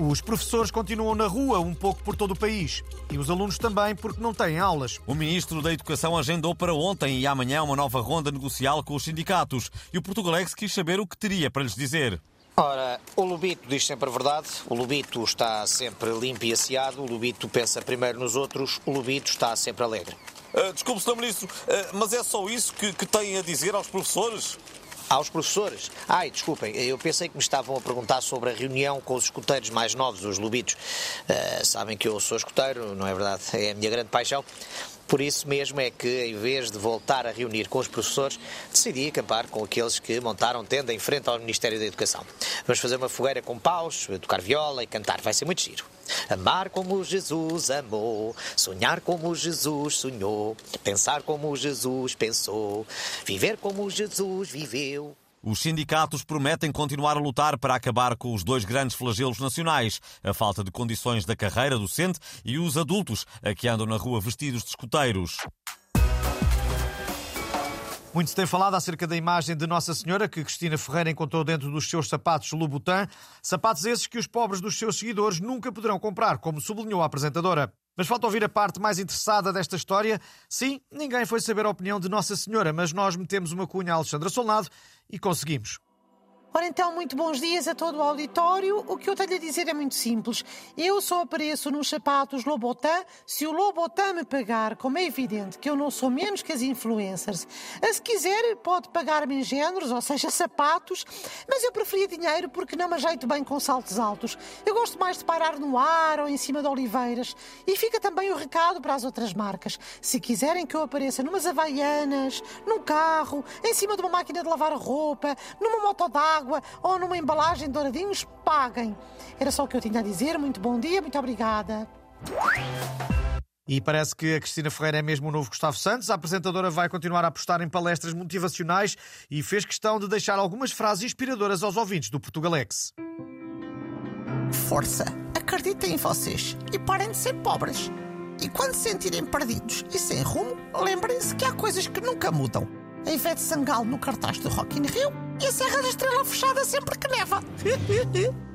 Os professores continuam na rua, um pouco por todo o país. E os alunos também, porque não têm aulas. O Ministro da Educação agendou para ontem e amanhã uma nova ronda negocial com os sindicatos. E o Portugalex quis saber o que teria para lhes dizer. Ora, o Lubito diz sempre a verdade, o Lubito está sempre limpo e asseado, o Lubito pensa primeiro nos outros, o Lubito está sempre alegre. Uh, desculpe, Sr. Ministro, uh, mas é só isso que, que tem a dizer aos professores? Aos professores? Ai, desculpem, eu pensei que me estavam a perguntar sobre a reunião com os escuteiros mais novos, os Lubitos. Uh, sabem que eu sou escuteiro, não é verdade? É a minha grande paixão. Por isso mesmo é que, em vez de voltar a reunir com os professores, decidi acampar com aqueles que montaram tenda em frente ao Ministério da Educação. Vamos fazer uma fogueira com paus, tocar viola e cantar. Vai ser muito giro. Amar como Jesus amou, sonhar como Jesus sonhou, pensar como Jesus pensou, viver como Jesus viveu. Os sindicatos prometem continuar a lutar para acabar com os dois grandes flagelos nacionais: a falta de condições da carreira docente e os adultos a que andam na rua vestidos de escuteiros. Muito se tem falado acerca da imagem de Nossa Senhora que Cristina Ferreira encontrou dentro dos seus sapatos Louboutin, sapatos esses que os pobres dos seus seguidores nunca poderão comprar, como sublinhou a apresentadora. Mas falta ouvir a parte mais interessada desta história. Sim, ninguém foi saber a opinião de Nossa Senhora, mas nós metemos uma cunha a Alexandra Solnado e conseguimos. Ora então, muito bons dias a todo o auditório. O que eu tenho a dizer é muito simples. Eu só apareço nos sapatos Lobotan se o Lobotan me pagar, como é evidente que eu não sou menos que as influencers. Se quiser, pode pagar-me em géneros, ou seja, sapatos, mas eu preferia dinheiro porque não me ajeito bem com saltos altos. Eu gosto mais de parar no ar ou em cima de oliveiras. E fica também o recado para as outras marcas. Se quiserem que eu apareça numas havaianas, num carro, em cima de uma máquina de lavar roupa, numa moto d'água, água ou numa embalagem de douradinhos, paguem. Era só o que eu tinha a dizer. Muito bom dia, muito obrigada. E parece que a Cristina Ferreira é mesmo o novo Gustavo Santos. A apresentadora vai continuar a apostar em palestras motivacionais e fez questão de deixar algumas frases inspiradoras aos ouvintes do Portugalex. Força, acreditem em vocês e parem de ser pobres. E quando se sentirem perdidos e sem rumo, lembrem-se que há coisas que nunca mudam. A Ivete Sangalo no cartaz do Rock in Rio e a Serra da Estrela fechada sempre que neva.